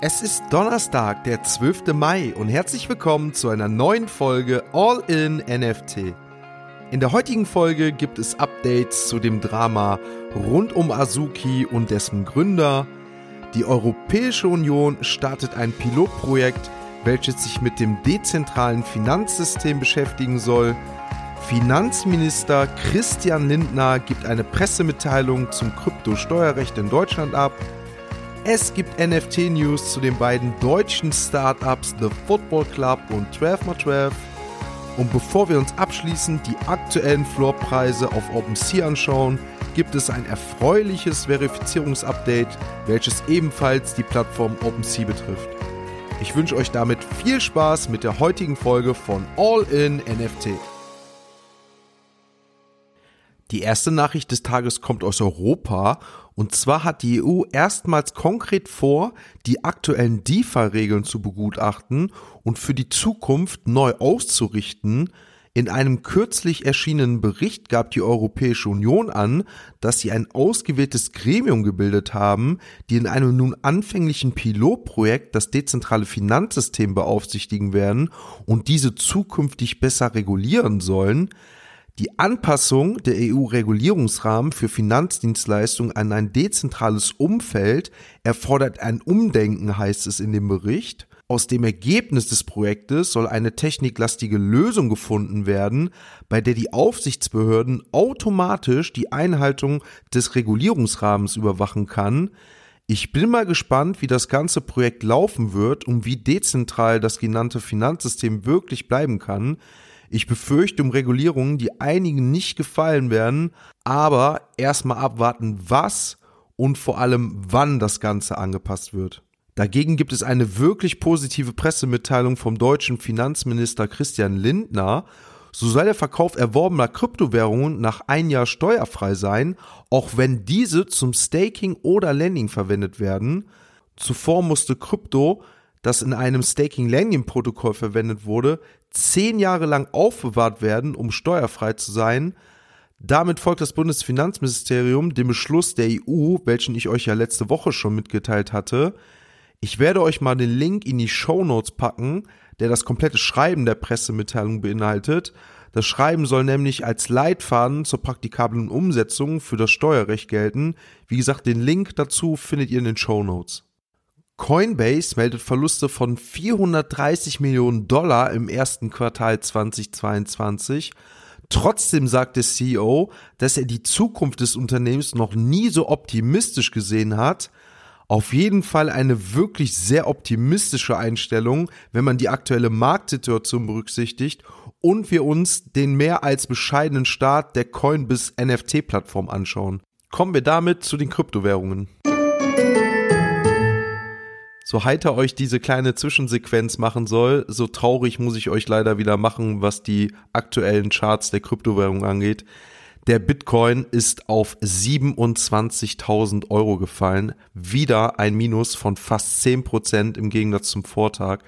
Es ist Donnerstag, der 12. Mai und herzlich willkommen zu einer neuen Folge All in NFT. In der heutigen Folge gibt es Updates zu dem Drama rund um Azuki und dessen Gründer. Die Europäische Union startet ein Pilotprojekt, welches sich mit dem dezentralen Finanzsystem beschäftigen soll. Finanzminister Christian Lindner gibt eine Pressemitteilung zum Kryptosteuerrecht in Deutschland ab. Es gibt NFT-News zu den beiden deutschen Startups The Football Club und 12x12. Und bevor wir uns abschließend die aktuellen Floorpreise auf OpenSea anschauen, gibt es ein erfreuliches Verifizierungsupdate, welches ebenfalls die Plattform OpenSea betrifft. Ich wünsche euch damit viel Spaß mit der heutigen Folge von All in NFT. Die erste Nachricht des Tages kommt aus Europa und zwar hat die EU erstmals konkret vor, die aktuellen DeFi-Regeln zu begutachten und für die Zukunft neu auszurichten. In einem kürzlich erschienenen Bericht gab die Europäische Union an, dass sie ein ausgewähltes Gremium gebildet haben, die in einem nun anfänglichen Pilotprojekt das dezentrale Finanzsystem beaufsichtigen werden und diese zukünftig besser regulieren sollen. Die Anpassung der EU-Regulierungsrahmen für Finanzdienstleistungen an ein dezentrales Umfeld erfordert ein Umdenken, heißt es in dem Bericht. Aus dem Ergebnis des Projektes soll eine techniklastige Lösung gefunden werden, bei der die Aufsichtsbehörden automatisch die Einhaltung des Regulierungsrahmens überwachen kann. Ich bin mal gespannt, wie das ganze Projekt laufen wird und wie dezentral das genannte Finanzsystem wirklich bleiben kann. Ich befürchte um Regulierungen, die einigen nicht gefallen werden, aber erstmal abwarten, was und vor allem wann das Ganze angepasst wird. Dagegen gibt es eine wirklich positive Pressemitteilung vom deutschen Finanzminister Christian Lindner. So soll der Verkauf erworbener Kryptowährungen nach ein Jahr steuerfrei sein, auch wenn diese zum Staking oder Lending verwendet werden. Zuvor musste Krypto das in einem Staking-Landing-Protokoll verwendet wurde, zehn Jahre lang aufbewahrt werden, um steuerfrei zu sein. Damit folgt das Bundesfinanzministerium dem Beschluss der EU, welchen ich euch ja letzte Woche schon mitgeteilt hatte. Ich werde euch mal den Link in die Show Notes packen, der das komplette Schreiben der Pressemitteilung beinhaltet. Das Schreiben soll nämlich als Leitfaden zur praktikablen Umsetzung für das Steuerrecht gelten. Wie gesagt, den Link dazu findet ihr in den Show Notes. Coinbase meldet Verluste von 430 Millionen Dollar im ersten Quartal 2022. Trotzdem sagt der CEO, dass er die Zukunft des Unternehmens noch nie so optimistisch gesehen hat. Auf jeden Fall eine wirklich sehr optimistische Einstellung, wenn man die aktuelle Marktsituation berücksichtigt und wir uns den mehr als bescheidenen Start der Coinbase NFT-Plattform anschauen. Kommen wir damit zu den Kryptowährungen so heiter euch diese kleine Zwischensequenz machen soll, so traurig muss ich euch leider wieder machen, was die aktuellen Charts der Kryptowährung angeht. Der Bitcoin ist auf 27.000 Euro gefallen. Wieder ein Minus von fast 10% im Gegensatz zum Vortag.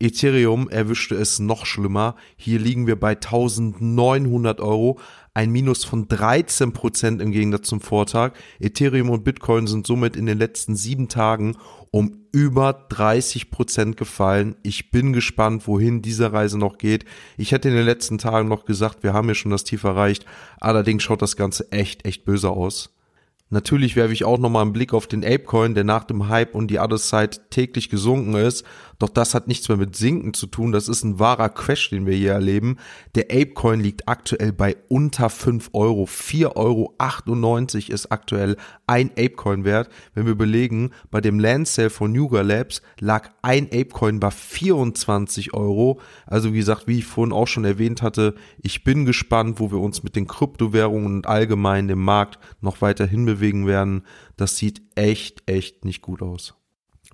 Ethereum erwischte es noch schlimmer. Hier liegen wir bei 1900 Euro. Ein Minus von 13% im Gegensatz zum Vortag. Ethereum und Bitcoin sind somit in den letzten sieben Tagen um über 30 Prozent gefallen. Ich bin gespannt, wohin diese Reise noch geht. Ich hätte in den letzten Tagen noch gesagt, wir haben ja schon das Tief erreicht. Allerdings schaut das Ganze echt, echt böse aus. Natürlich werfe ich auch nochmal einen Blick auf den Apecoin, der nach dem Hype und die Other Side täglich gesunken ist. Doch das hat nichts mehr mit Sinken zu tun. Das ist ein wahrer Crash, den wir hier erleben. Der Apecoin liegt aktuell bei unter 5 Euro. 4,98 Euro ist aktuell ein Apecoin wert. Wenn wir überlegen, bei dem Land Sale von Yuga Labs lag ein Apecoin bei 24 Euro. Also wie gesagt, wie ich vorhin auch schon erwähnt hatte, ich bin gespannt, wo wir uns mit den Kryptowährungen und allgemein dem Markt noch weiter hinbewegen werden. Das sieht echt, echt nicht gut aus.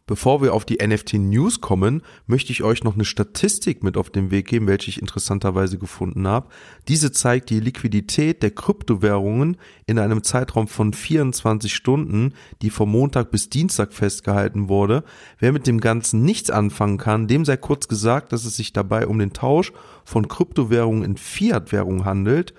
Bevor wir auf die NFT News kommen, möchte ich euch noch eine Statistik mit auf den Weg geben, welche ich interessanterweise gefunden habe. Diese zeigt die Liquidität der Kryptowährungen in einem Zeitraum von 24 Stunden, die vom Montag bis Dienstag festgehalten wurde. Wer mit dem Ganzen nichts anfangen kann, dem sei kurz gesagt, dass es sich dabei um den Tausch von Kryptowährungen in Fiat-Währung handelt.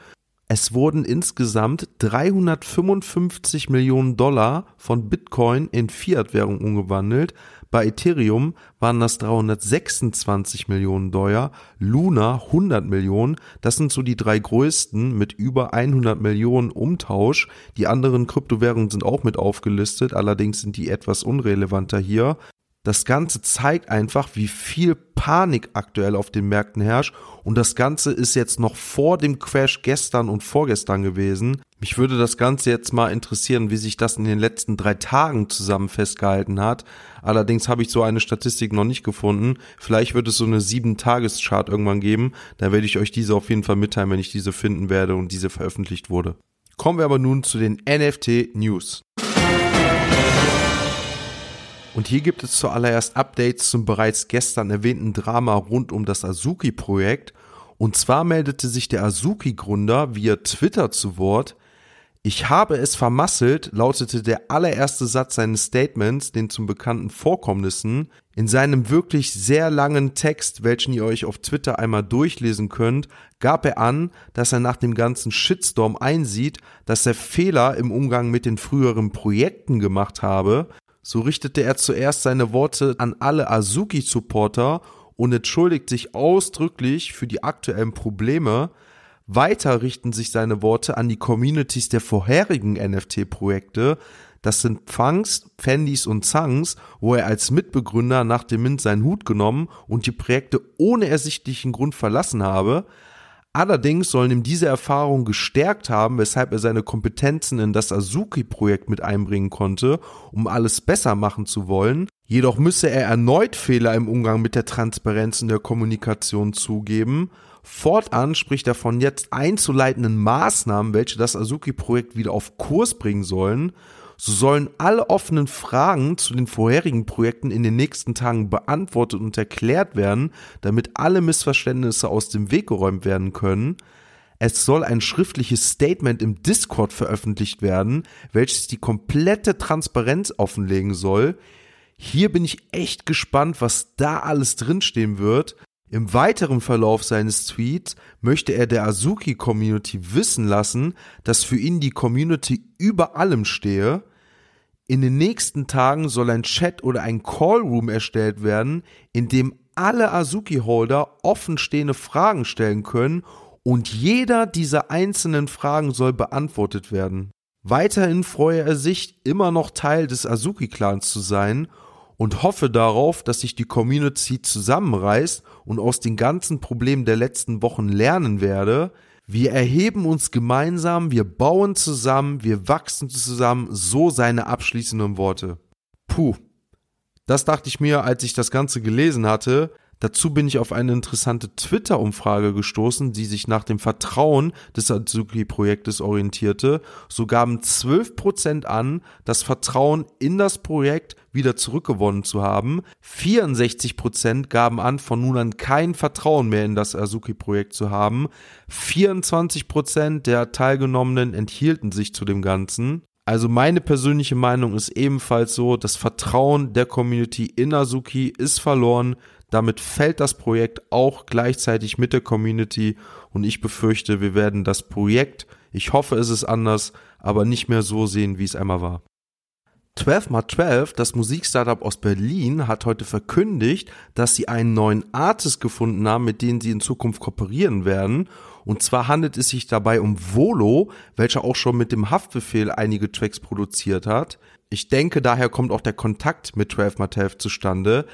Es wurden insgesamt 355 Millionen Dollar von Bitcoin in Fiat-Währung umgewandelt. Bei Ethereum waren das 326 Millionen Dollar, Luna 100 Millionen. Das sind so die drei größten mit über 100 Millionen Umtausch. Die anderen Kryptowährungen sind auch mit aufgelistet, allerdings sind die etwas unrelevanter hier. Das Ganze zeigt einfach, wie viel Panik aktuell auf den Märkten herrscht. Und das Ganze ist jetzt noch vor dem Crash gestern und vorgestern gewesen. Mich würde das Ganze jetzt mal interessieren, wie sich das in den letzten drei Tagen zusammen festgehalten hat. Allerdings habe ich so eine Statistik noch nicht gefunden. Vielleicht wird es so eine sieben Tages-Chart irgendwann geben. Da werde ich euch diese auf jeden Fall mitteilen, wenn ich diese finden werde und diese veröffentlicht wurde. Kommen wir aber nun zu den NFT News. Und hier gibt es zuallererst Updates zum bereits gestern erwähnten Drama rund um das Azuki-Projekt. Und zwar meldete sich der Azuki-Gründer via Twitter zu Wort. Ich habe es vermasselt, lautete der allererste Satz seines Statements, den zum bekannten Vorkommnissen. In seinem wirklich sehr langen Text, welchen ihr euch auf Twitter einmal durchlesen könnt, gab er an, dass er nach dem ganzen Shitstorm einsieht, dass er Fehler im Umgang mit den früheren Projekten gemacht habe so richtete er zuerst seine Worte an alle Azuki-Supporter und entschuldigt sich ausdrücklich für die aktuellen Probleme. Weiter richten sich seine Worte an die Communities der vorherigen NFT-Projekte. Das sind Pfangs, Fendis und Zangs, wo er als Mitbegründer nach dem Mint seinen Hut genommen und die Projekte ohne ersichtlichen Grund verlassen habe. Allerdings sollen ihm diese Erfahrungen gestärkt haben, weshalb er seine Kompetenzen in das Azuki-Projekt mit einbringen konnte, um alles besser machen zu wollen. Jedoch müsse er erneut Fehler im Umgang mit der Transparenz und der Kommunikation zugeben. Fortan spricht er von jetzt einzuleitenden Maßnahmen, welche das Azuki-Projekt wieder auf Kurs bringen sollen. So sollen alle offenen Fragen zu den vorherigen Projekten in den nächsten Tagen beantwortet und erklärt werden, damit alle Missverständnisse aus dem Weg geräumt werden können. Es soll ein schriftliches Statement im Discord veröffentlicht werden, welches die komplette Transparenz offenlegen soll. Hier bin ich echt gespannt, was da alles drinstehen wird. Im weiteren Verlauf seines Tweets möchte er der Azuki-Community wissen lassen, dass für ihn die Community über allem stehe. In den nächsten Tagen soll ein Chat oder ein Callroom erstellt werden, in dem alle Azuki-Holder offenstehende Fragen stellen können und jeder dieser einzelnen Fragen soll beantwortet werden. Weiterhin freue er sich, immer noch Teil des Azuki-Clans zu sein und hoffe darauf, dass sich die Community zusammenreißt und aus den ganzen Problemen der letzten Wochen lernen werde. Wir erheben uns gemeinsam, wir bauen zusammen, wir wachsen zusammen, so seine abschließenden Worte. Puh. Das dachte ich mir, als ich das Ganze gelesen hatte, Dazu bin ich auf eine interessante Twitter-Umfrage gestoßen, die sich nach dem Vertrauen des Azuki-Projektes orientierte. So gaben 12% an, das Vertrauen in das Projekt wieder zurückgewonnen zu haben. 64% gaben an, von nun an kein Vertrauen mehr in das Azuki-Projekt zu haben. 24% der Teilgenommenen enthielten sich zu dem Ganzen. Also meine persönliche Meinung ist ebenfalls so, das Vertrauen der Community in Azuki ist verloren. Damit fällt das Projekt auch gleichzeitig mit der Community und ich befürchte, wir werden das Projekt, ich hoffe es ist anders, aber nicht mehr so sehen, wie es einmal war. 12x12, das Musikstartup aus Berlin, hat heute verkündigt, dass sie einen neuen Artist gefunden haben, mit denen sie in Zukunft kooperieren werden. Und zwar handelt es sich dabei um Volo, welcher auch schon mit dem Haftbefehl einige Tracks produziert hat. Ich denke, daher kommt auch der Kontakt mit 12x12 zustande.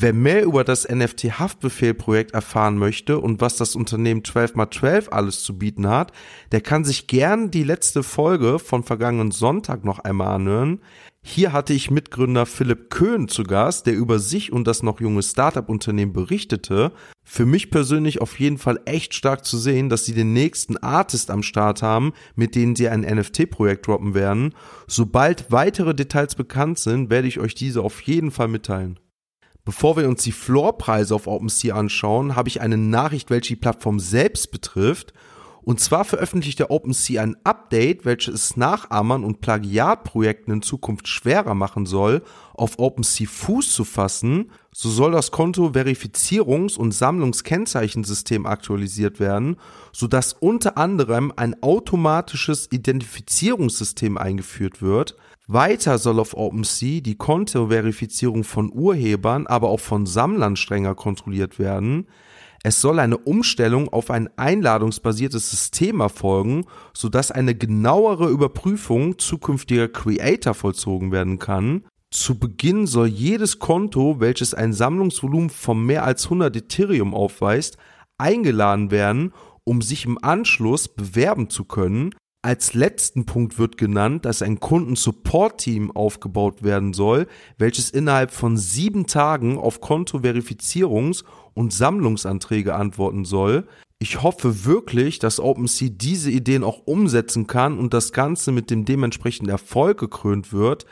Wer mehr über das NFT-Haftbefehl-Projekt erfahren möchte und was das Unternehmen 12x12 alles zu bieten hat, der kann sich gern die letzte Folge von vergangenen Sonntag noch einmal anhören. Hier hatte ich Mitgründer Philipp Köhn zu Gast, der über sich und das noch junge Startup-Unternehmen berichtete. Für mich persönlich auf jeden Fall echt stark zu sehen, dass sie den nächsten Artist am Start haben, mit denen sie ein NFT-Projekt droppen werden. Sobald weitere Details bekannt sind, werde ich euch diese auf jeden Fall mitteilen. Bevor wir uns die Floorpreise auf OpenSea anschauen, habe ich eine Nachricht, welche die Plattform selbst betrifft. Und zwar veröffentlicht der OpenSea ein Update, welches es Nachahmern und Plagiatprojekten in Zukunft schwerer machen soll, auf OpenSea Fuß zu fassen. So soll das Konto Verifizierungs- und Sammlungskennzeichensystem aktualisiert werden, sodass unter anderem ein automatisches Identifizierungssystem eingeführt wird. Weiter soll auf OpenSea die Kontoverifizierung von Urhebern, aber auch von Sammlern strenger kontrolliert werden. Es soll eine Umstellung auf ein einladungsbasiertes System erfolgen, sodass eine genauere Überprüfung zukünftiger Creator vollzogen werden kann. Zu Beginn soll jedes Konto, welches ein Sammlungsvolumen von mehr als 100 Ethereum aufweist, eingeladen werden, um sich im Anschluss bewerben zu können. Als letzten Punkt wird genannt, dass ein Kundensupport-Team aufgebaut werden soll, welches innerhalb von sieben Tagen auf Kontoverifizierungs- und Sammlungsanträge antworten soll. Ich hoffe wirklich, dass OpenSea diese Ideen auch umsetzen kann und das Ganze mit dem dementsprechenden Erfolg gekrönt wird.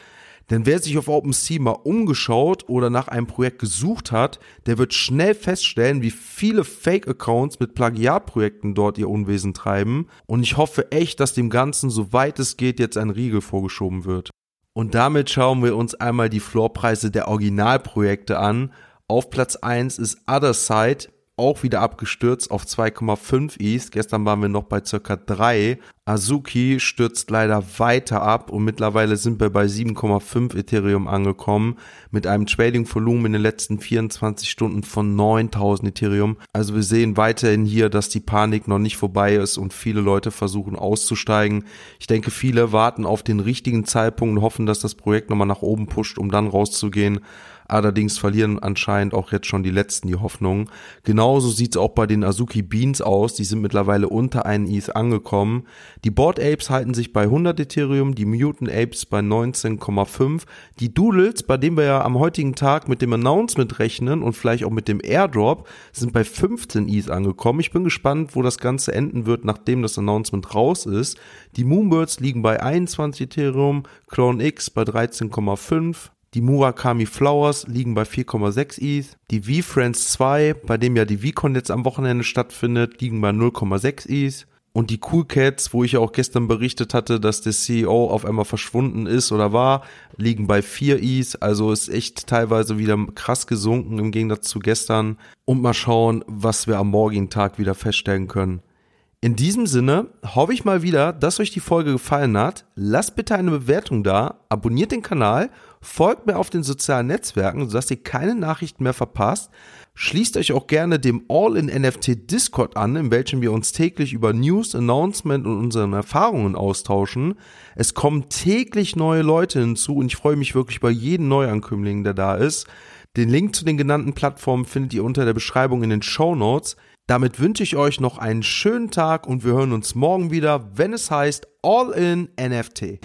Denn wer sich auf OpenSea mal umgeschaut oder nach einem Projekt gesucht hat, der wird schnell feststellen, wie viele Fake-Accounts mit Plagiatprojekten dort ihr Unwesen treiben. Und ich hoffe echt, dass dem Ganzen, soweit es geht, jetzt ein Riegel vorgeschoben wird. Und damit schauen wir uns einmal die Floorpreise der Originalprojekte an. Auf Platz 1 ist Other Side auch wieder abgestürzt auf 2,5 East. Gestern waren wir noch bei circa 3. Azuki stürzt leider weiter ab und mittlerweile sind wir bei 7,5 Ethereum angekommen mit einem Trading-Volumen in den letzten 24 Stunden von 9000 Ethereum. Also wir sehen weiterhin hier, dass die Panik noch nicht vorbei ist und viele Leute versuchen auszusteigen. Ich denke, viele warten auf den richtigen Zeitpunkt und hoffen, dass das Projekt nochmal nach oben pusht, um dann rauszugehen. Allerdings verlieren anscheinend auch jetzt schon die letzten die Hoffnung. Genauso sieht es auch bei den Azuki Beans aus. Die sind mittlerweile unter einen ETH angekommen. Die Board Apes halten sich bei 100 Ethereum, die Mutant Apes bei 19,5. Die Doodles, bei denen wir ja am heutigen Tag mit dem Announcement rechnen und vielleicht auch mit dem Airdrop, sind bei 15 ETH angekommen. Ich bin gespannt, wo das Ganze enden wird, nachdem das Announcement raus ist. Die Moonbirds liegen bei 21 Ethereum, Clone X bei 13,5. Die Murakami Flowers liegen bei 4,6 ETH. Die V-Friends 2, bei dem ja die VCon jetzt am Wochenende stattfindet, liegen bei 0,6 ETH. Und die Cool Cats, wo ich ja auch gestern berichtet hatte, dass der CEO auf einmal verschwunden ist oder war, liegen bei 4 ETH. Also ist echt teilweise wieder krass gesunken im Gegensatz zu gestern. Und mal schauen, was wir am morgigen Tag wieder feststellen können. In diesem Sinne hoffe ich mal wieder, dass euch die Folge gefallen hat. Lasst bitte eine Bewertung da, abonniert den Kanal, folgt mir auf den sozialen Netzwerken, sodass ihr keine Nachrichten mehr verpasst. Schließt euch auch gerne dem All-in-NFT Discord an, in welchem wir uns täglich über News, Announcement und unseren Erfahrungen austauschen. Es kommen täglich neue Leute hinzu und ich freue mich wirklich über jeden Neuankömmling, der da ist. Den Link zu den genannten Plattformen findet ihr unter der Beschreibung in den Show Notes. Damit wünsche ich euch noch einen schönen Tag und wir hören uns morgen wieder, wenn es heißt All in NFT.